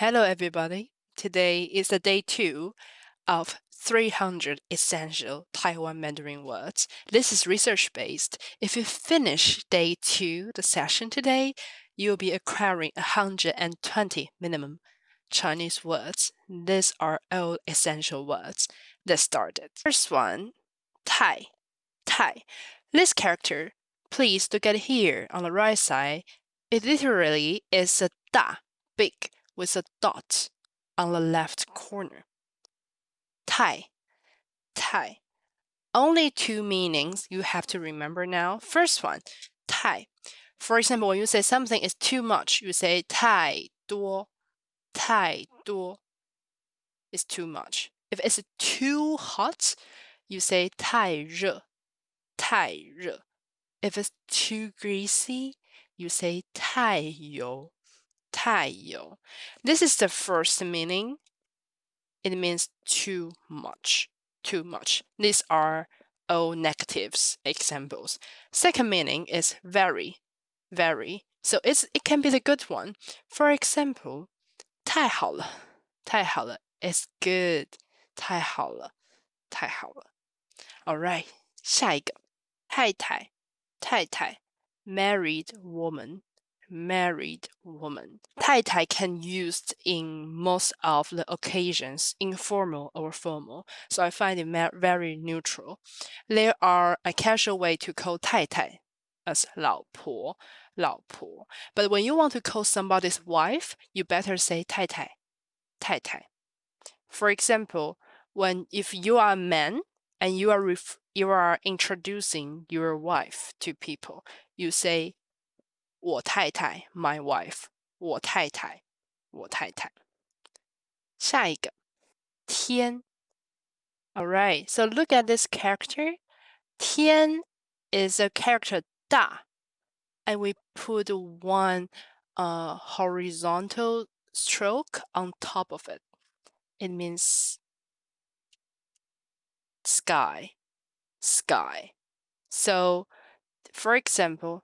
Hello, everybody. Today is the day two of 300 essential Taiwan Mandarin words. This is research based. If you finish day two, the session today, you'll be acquiring 120 minimum Chinese words. These are all essential words. Let's start it. First one, Tai. Tai. This character, please look at here on the right side. It literally is a da, big, with a dot on the left corner. Tai, tai. Only two meanings you have to remember now. First one, tai. For example, when you say something is too much, you say tai duo, tai duo is too much. If it's too hot, you say tai re, tai re. If it's too greasy, you say tai yo. 太油. This is the first meaning. It means too much, too much. These are all negatives examples. Second meaning is very, very. So it's it can be the good one. For example, 太好了,太好了 is good. 太好了,太好了. All right. 下一个,太太,太太 married woman married woman. 太太 can used in most of the occasions, informal or formal. So I find it very neutral. There are a casual way to call 太太 as 老婆,老婆. But when you want to call somebody's wife, you better say 太太,太太. For example, when if you are a man and you are you are introducing your wife to people, you say 我太太 my wife 我太太我太太下一个天 Alright, so look at this character. 天 is a character 大 and we put one uh, horizontal stroke on top of it. It means sky, sky. So, for example,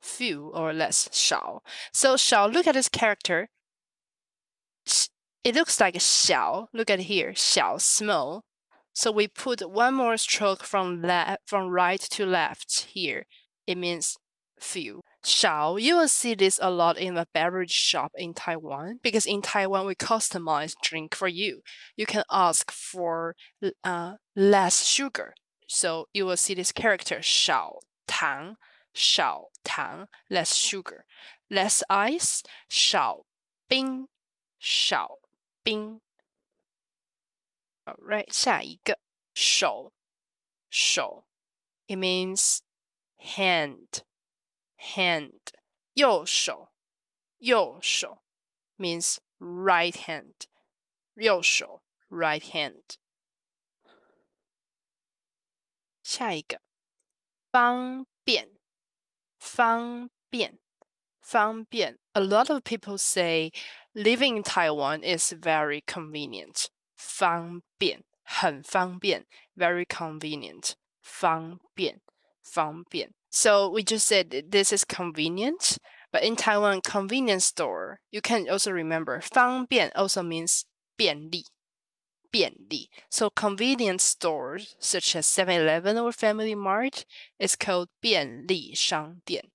few or less 少. So 少, look at this character. It looks like 小. Look at here, 小 small. So we put one more stroke from left from right to left here. It means few. 少, you will see this a lot in the beverage shop in Taiwan because in Taiwan we customize drink for you. You can ask for uh, less sugar. So you will see this character 少糖 少糖 less sugar, less ice 少冰少冰。Alright，下一个手手，it means hand hand 右手右手 means right hand 右手 right hand。下一个方便 方便方便 A lot of people say living in Taiwan is very convenient 方便很方便 very convenient 方便方便 So we just said this is convenient but in Taiwan convenience store you can also remember 方便 also means 便利 便利 So convenience stores such as 7-Eleven or Family Mart is called 便利商店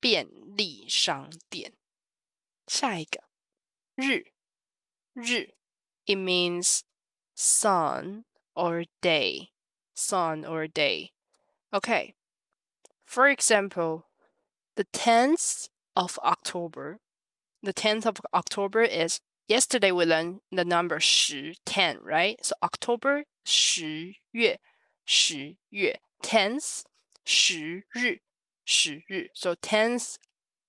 便利商店。下一个日日，it means sun or day, sun or day. Okay. For example, the 10th of October. The 10th of October is yesterday we learned the number 10, 10, right? So October 十月十月 10th 十日十日，so tenth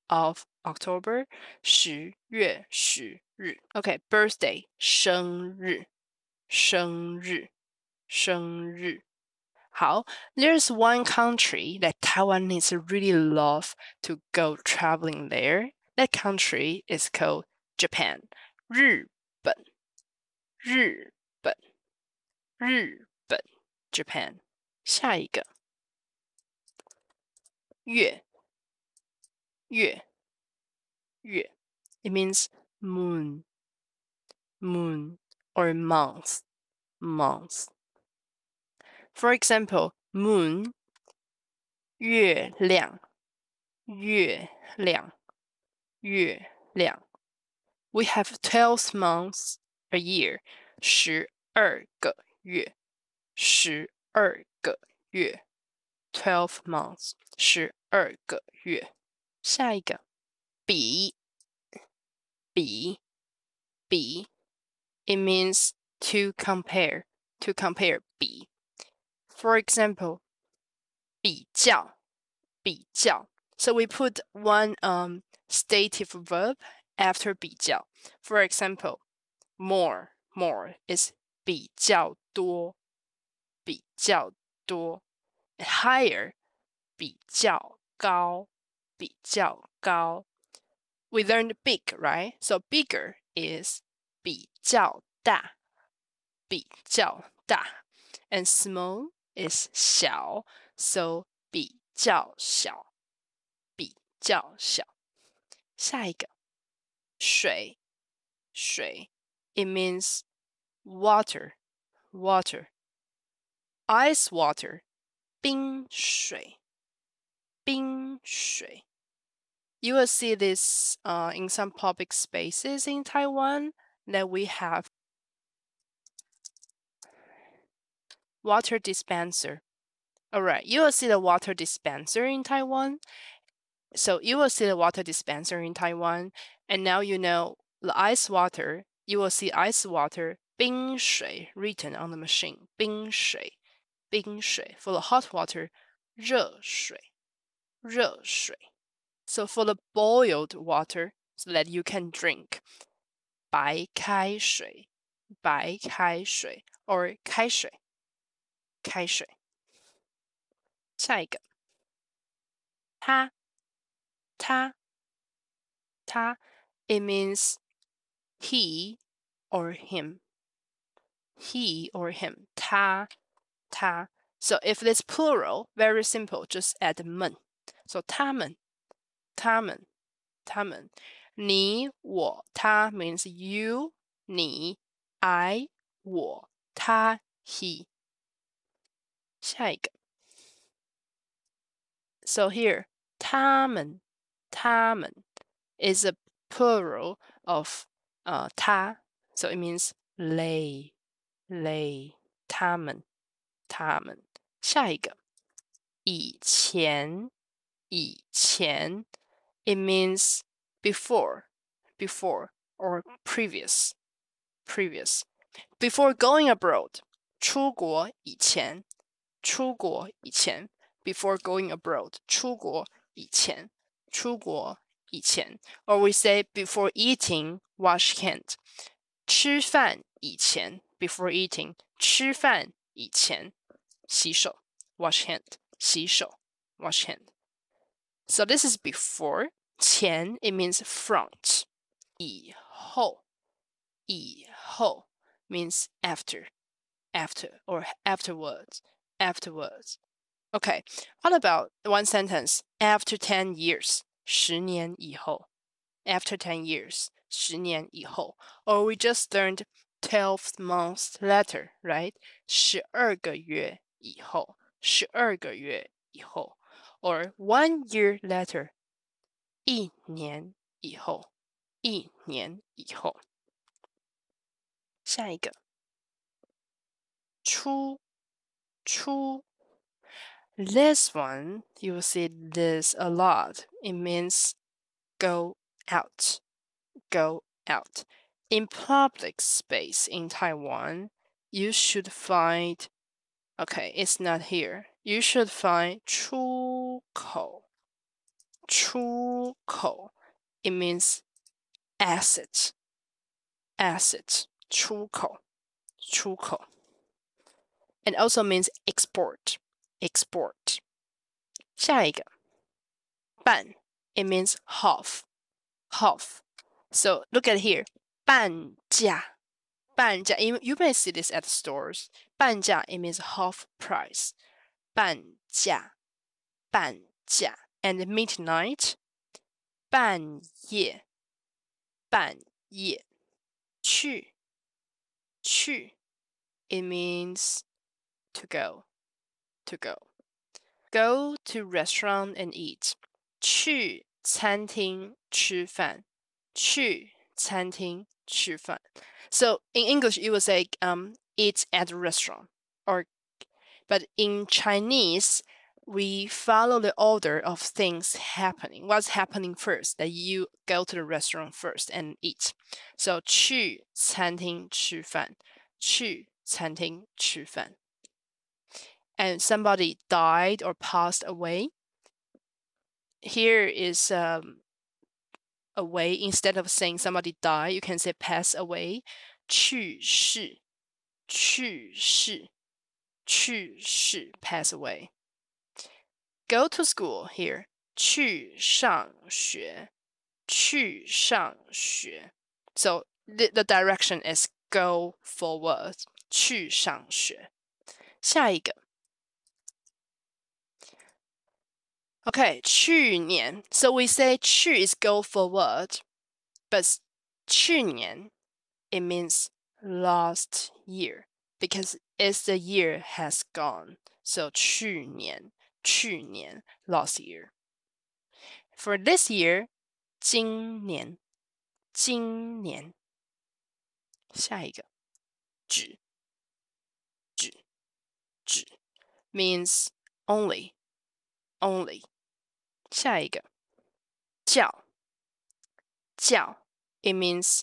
of October 十月十 日。Okay, birthday 生日，生日，生日。好，There's one country that Taiwanese really love to go traveling there. That country is called Japan. 日本，日本，日本，Japan。下一个，月，月，月。It means moon, moon, or month, month. For example, moon, 月亮，月亮，月亮。 We have twelve months a year，十二个月，十二个月，twelve months，十二个月。下一个，比，比，比，it means to compare, to compare 比。For example, 比较，比较. So we put one um stative verb after 比较. For example, more, more is 比较多，比较多。Higher, 比较高，比较高。We learned big, right? So bigger is 比较大，比较大。And small is 小，so 比较小，比较小。下一个， 水，水，it means water, water. Ice water, 冰水，冰水。You will see this uh, in some public spaces in Taiwan that we have water dispenser. All right, you will see the water dispenser in Taiwan. So you will see the water dispenser in Taiwan, and now you know the ice water. You will see ice water 冰水 written on the machine. 冰水,冰水. For the hot water, 热水,热水. So for the boiled water, so that you can drink, 白开水,白开水 or 开水开水。下一个，他， 他，他，it means he or him. He or him. 他，他。So if it's plural, very simple, just add 们。So 他们，他们，他们。你，我，他 means you, 你，I, 我，他，he。下一个。So here, 他们， 他们 is a plural of uh 他，so it means they, they 他们，他们。下一个，以前，以前 it means before, before or previous, previous. Before going abroad, 出国以前出国以前，before going abroad，出国以前， 出国以前，or we say before eating wash hand，吃饭以前，before eating，吃饭以前洗手，wash hand，洗手，wash hand。So this is before 前，it means front，以后，以后 means after, after or afterwards afterwards. Okay, what about one sentence? After 10 years, 十年以后. After 10 years, 十年以后. Or we just learned 12 months later, right? 十二个月以后，十二个月以后。Or one year later, 一年以后，一年以后。下一个，出出 this one you will see this a lot it means go out go out in public space in taiwan you should find okay it's not here you should find 出口出口 it means exit exit 出口出口 and also means export export 下一个半 it means half half so look at here 半价半价 you, you may see this at stores 半价 it means half price 半价半价 and midnight 半夜半夜去去 it means to go to go go to restaurant and eat 去餐厅吃饭去餐厅吃饭 so in english you would say um eat at a restaurant or but in chinese we follow the order of things happening. What's happening first? That you go to the restaurant first and eat. So 去餐厅吃饭，去餐厅吃饭。 And somebody died or passed away. Here is um, a way instead of saying somebody died, you can say pass away. 去世，去世，去世，pass away go to school here. 去上学，去上学。So the, the direction is go forward. 去上学。下一个。 Okay, 去年. So we say 去 is go forward, but 去年 it means last year because it's the year has gone. So 去年去年 last year. For this year, 今年今年下一个只只只 means only only 下一个叫叫 it means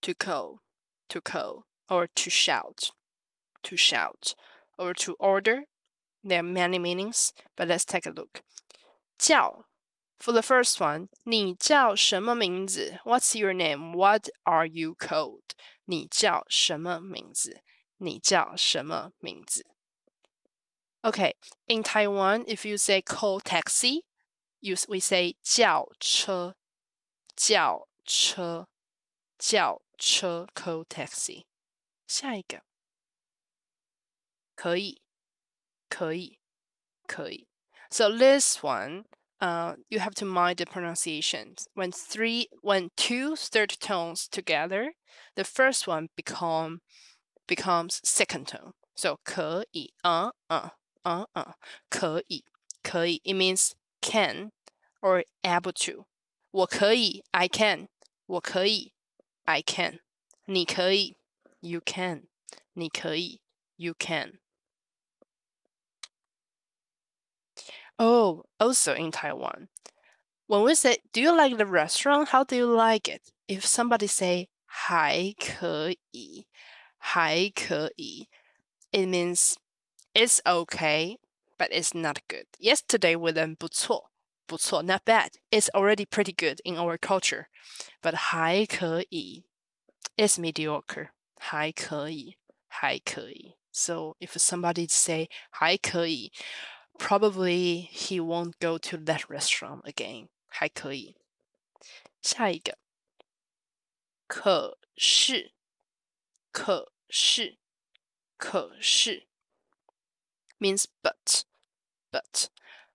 to call to call or to shout to shout or to order there are many meanings, but let's take a look. 叫 for the first one, 你叫什么名字? What's your name? What are you called? 你叫什么名字?你叫什么名字? Okay, in Taiwan, if you say call taxi, you, we say 叫车,叫车,叫车 call taxi. 下一个可以可以，可以。So this one, uh, you have to mind the pronunciations. When three, when two third tones together, the first one become becomes second tone. So 可以, uh, uh, uh, uh, 可以,可以. It means can or able to. 我可以, I can. 我可以, I can. 你可以, you can. 你可以, you can. Oh, also in Taiwan. When we say, "Do you like the restaurant?" How do you like it? If somebody say 还可以,还可以, it means it's okay, but it's not good. Yesterday we learned 不错,不错, not bad. It's already pretty good in our culture. But 还可以 is mediocre. 还可以,还可以. So if somebody say 还可以, probably he won't go to that restaurant again. 还可以。下一个，可是，可是，可是 means but, but.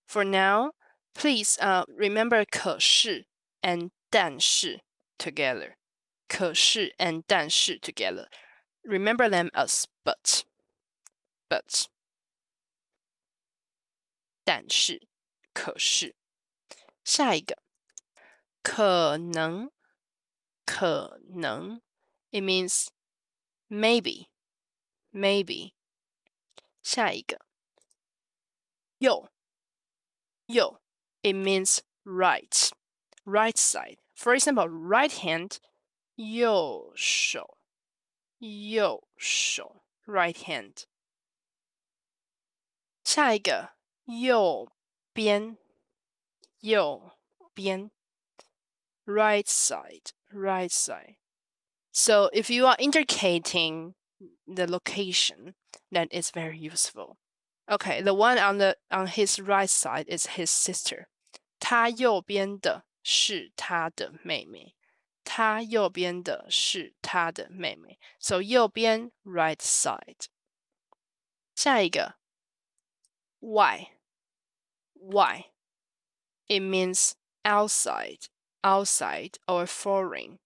For now, please uh, remember 可是 and 但是 together. 可是 and 但是 together. Remember them as but, but. 但是，可是，下一个，可能，可能，it means maybe, maybe。下一个， 右，右，it means right, right side. For example, right hand，右手，右手，right hand。下一个。右边，右边，right side, right side. So if you are indicating the location, then it's very useful. Okay, the one on the on his right side is his sister. 他右边的是他的妹妹。他右边的是他的妹妹。So 右边 right side。下一个 why why it means outside outside or foreign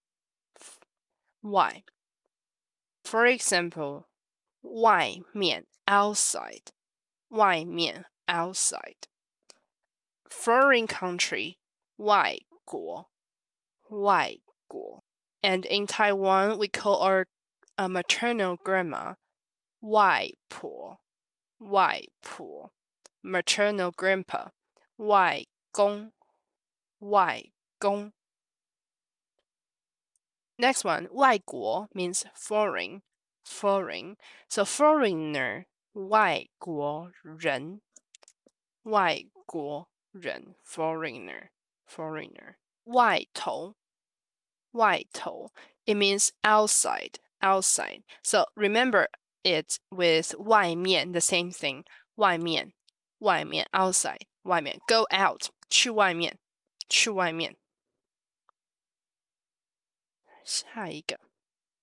why for example 外面 outside 外面 outside foreign country 外国外国 and in Taiwan we call our uh, maternal grandma 外婆外婆 maternal grandpa 外公外公 Next one, 外国 means foreign, foreign. So foreigner, 外国人，外国人 foreigner, foreigner. 外头，外头 it means outside, outside. So remember it with 外面 the same thing. 外面，外面 outside, 外面 go out 去外面，去外面。下一个。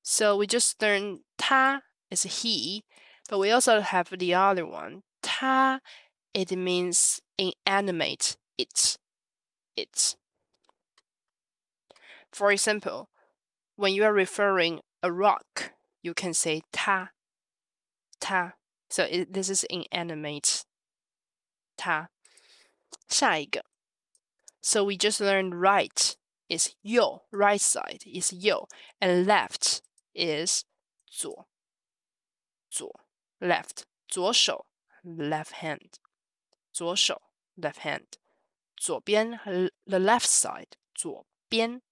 So we just learned 他 is he, but we also have the other one. 他 it means inanimate it. It. For example, when you are referring a rock, you can say 他他 So it, this is inanimate. 他下一个。So we just learned right is 右, right side is 右, and left is 左,左 left 左手 left hand 左手 left hand 左边 the left side 左边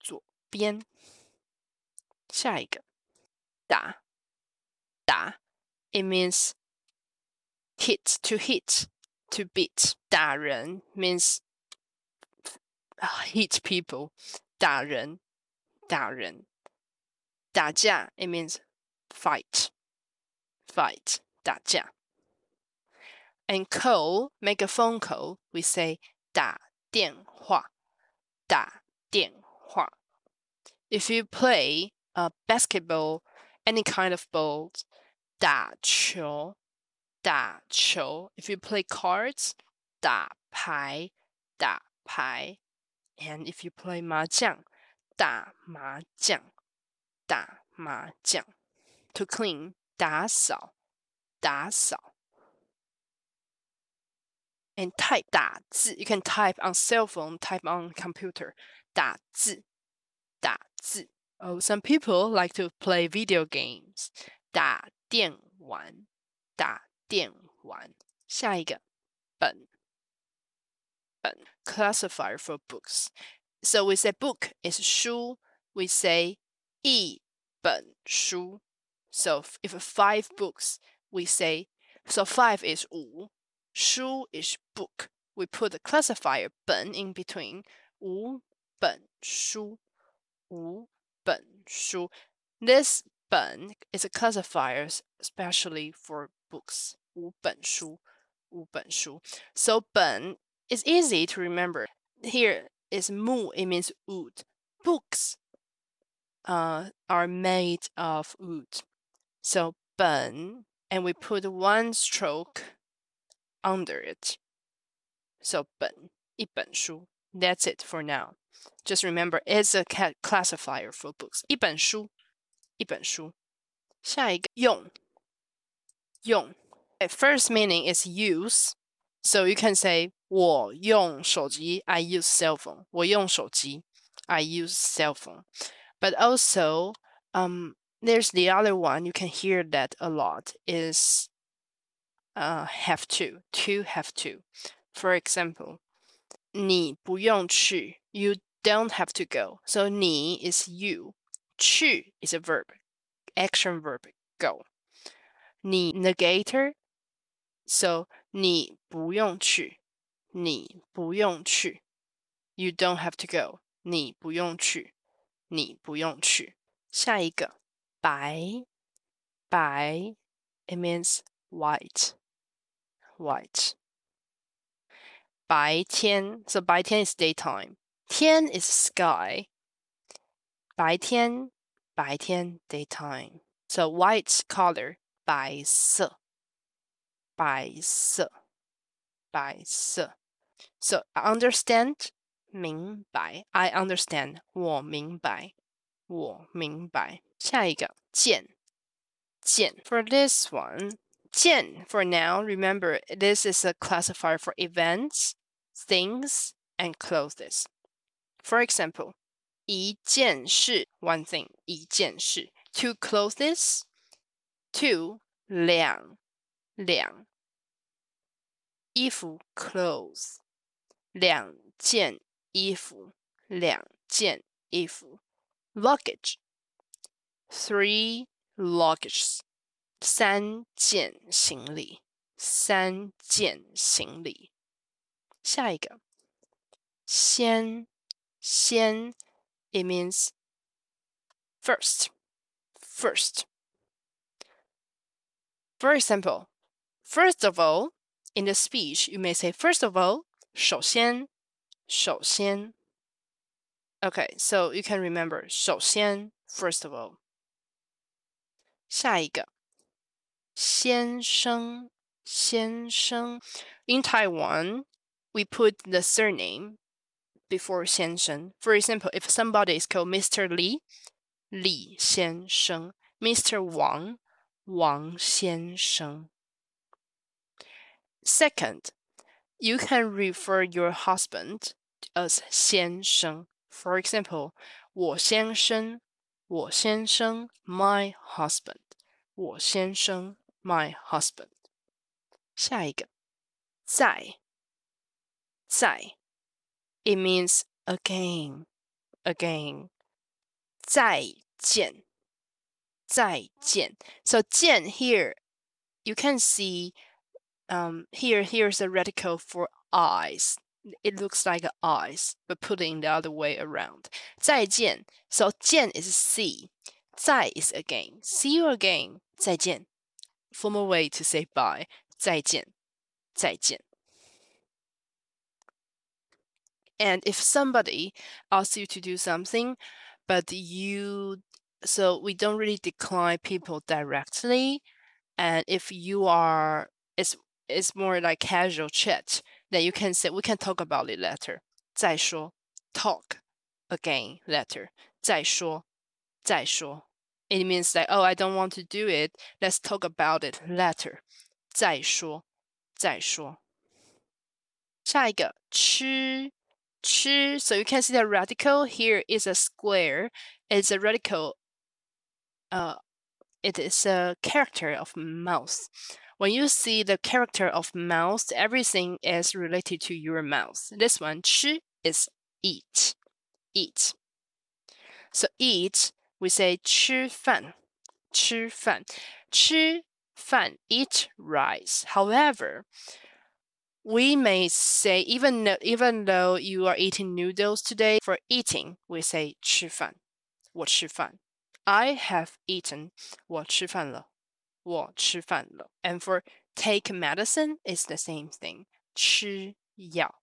左边下一个打打 it means hit to hit to beat 打人 means hit people, 打人，打人，打架 it means fight, fight 打架。And call, make a phone call, we say 打电话，打电话。If you play a basketball, any kind of ball, 打球，打球。If you play cards, 打牌，打牌。and if you play 麻将，打麻将，打麻将。To clean 打扫，打扫。And type 打字，you can type on cell phone, type on computer. 打字，打字。Oh, some people like to play video games. 打电玩，打电玩。下一个，本。classifier for books. So we say book is 书, we say 一本书. So if five books, we say so five is 五, 书 is book. We put the classifier 本 in between 五本书,五本书. This 本 is a classifier especially for books. 五本书,五本书. So 本 it's easy to remember. Here is mu, it means wood. Books uh, are made of wood. So 本, and we put one stroke under it. So 本,一本书. That's it for now. Just remember, it's a classifier for books. 一本书,一本书.下一个用,用. First meaning is use. So you can say 我用手机，I use cell phone. 我用手机，I use cell phone. But also, um, there's the other one you can hear that a lot is uh have to to have to. For example, 你不用去，you don't have to go. So 你 is you, 去 is a verb, action verb go. 你 negator, so 你不用去。你不用去。You don't have to go. 你不用去。 你不用去。下一个 白白，it means white white。白天，so 白天 is daytime，天 is sky。白天白天 daytime。So white color 白色白色白色。So understand 明白，I understand 我明白我明白。 下一个见见 for this one 见 for now remember this is a classifier for events things and clothes. For example, 一件事 one thing 一件事 two clothes two 两两衣服 clothes 两件衣服两件衣服 luggage three luggage 三件行李三件行李下一个，先先，it means first first. For example, first of all, in the speech, you may say first of all, 首先首先 Okay, so you can remember 首先 first of all. 下一个，先生先生 in Taiwan we put the surname before 先生. For example, if somebody is called Mr. Li, Li 先生, Mr. Wang, Wang 先生. Second, you can refer your husband as 先生. For example, 我先生,我先生, my husband. 我先生, my husband. 下一个，在在，it means again, again. 再见，再见. So 见 here, you can see, um, here here's a radical for eyes. It looks like eyes, but put it in the other way around. 再见. So 见 is see. 再 is again. See you again. 再见. Formal way to say bye. 再见，再见。and if somebody asks you to do something, but you, so we don't really decline people directly. And if you are, it's, it's more like casual chat, then you can say, we can talk about it later. 再说, talk again later. 再说,再说. It means like, oh, I don't want to do it. Let's talk about it later. 再说,再说。下一个吃 Chi, so you can see the radical here is a square. It's a radical. Uh, it is a character of mouth. When you see the character of mouth, everything is related to your mouth. This one, chi, is eat, eat. So eat, we say 吃饭,吃饭,吃饭, eat rice. However, we may say even even though you are eating noodles today for eating we say 吃饭我吃饭 I have eaten 我吃饭了我吃饭了 and for take medicine is the same thing 吃药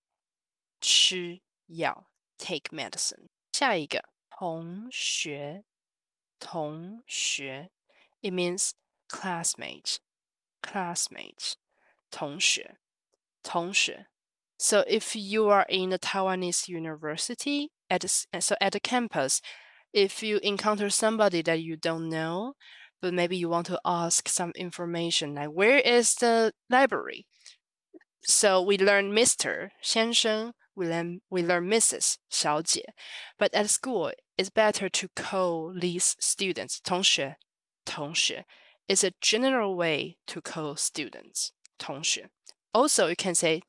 吃药 take medicine 下一个同学 同学 it means classmate classmate 同学 同学. So if you are in a Taiwanese university at so at the campus, if you encounter somebody that you don't know, but maybe you want to ask some information like where is the library? So we learn Mr. 先生, we learn we learn Mrs. 小姐. But at school, it's better to call these students 同学,同学. It's a general way to call students 同学. Also, you can say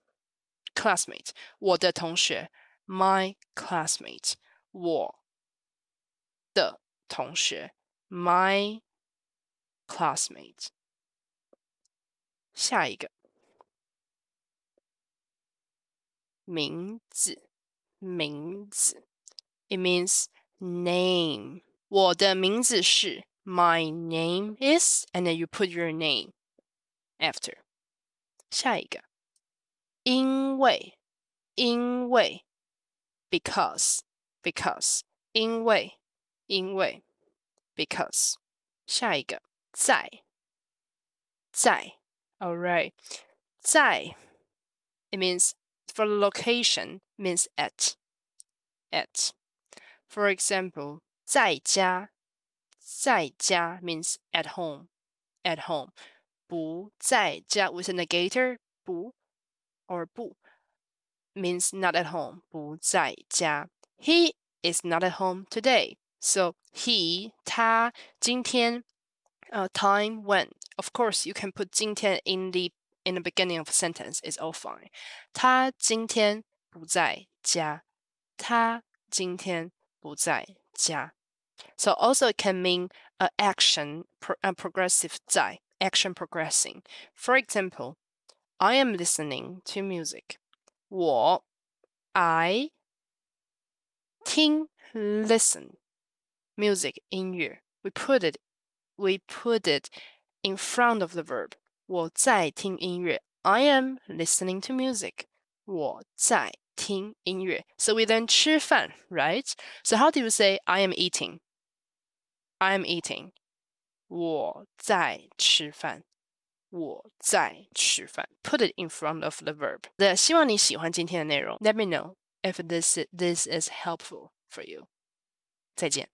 classmate. 我的同学 my classmate. 我的同学 my classmate. 下一个 名字名字 it means name. 我的名字是 My name is, and then you put your name after. 下一个，因为，因为，because, because，因为，因为，because。下一个，在，在，all right，在，it means for the location means at, at. For example, 在家，在家 means at home, at home. 不在家 with a negator 不 or 不 means not at home 不在家 he is not at home today so he 他今天 uh, time when of course you can put 今天 in the in the beginning of a sentence is all fine 他今天不在家他今天不在家 so also it can mean a action pro, a progressive 在 action progressing. For example, I am listening to music. 我 I 听 listen music 音乐 we put it we put it in front of the verb 我在听音乐 I am listening to music 我在听音乐 so we then 吃饭 right so how do you say I am eating I am eating 我在吃饭。我在吃饭。Put it in front of the verb. 的，希望你喜欢今天的内容。Let me know if this this is helpful for you. 再见。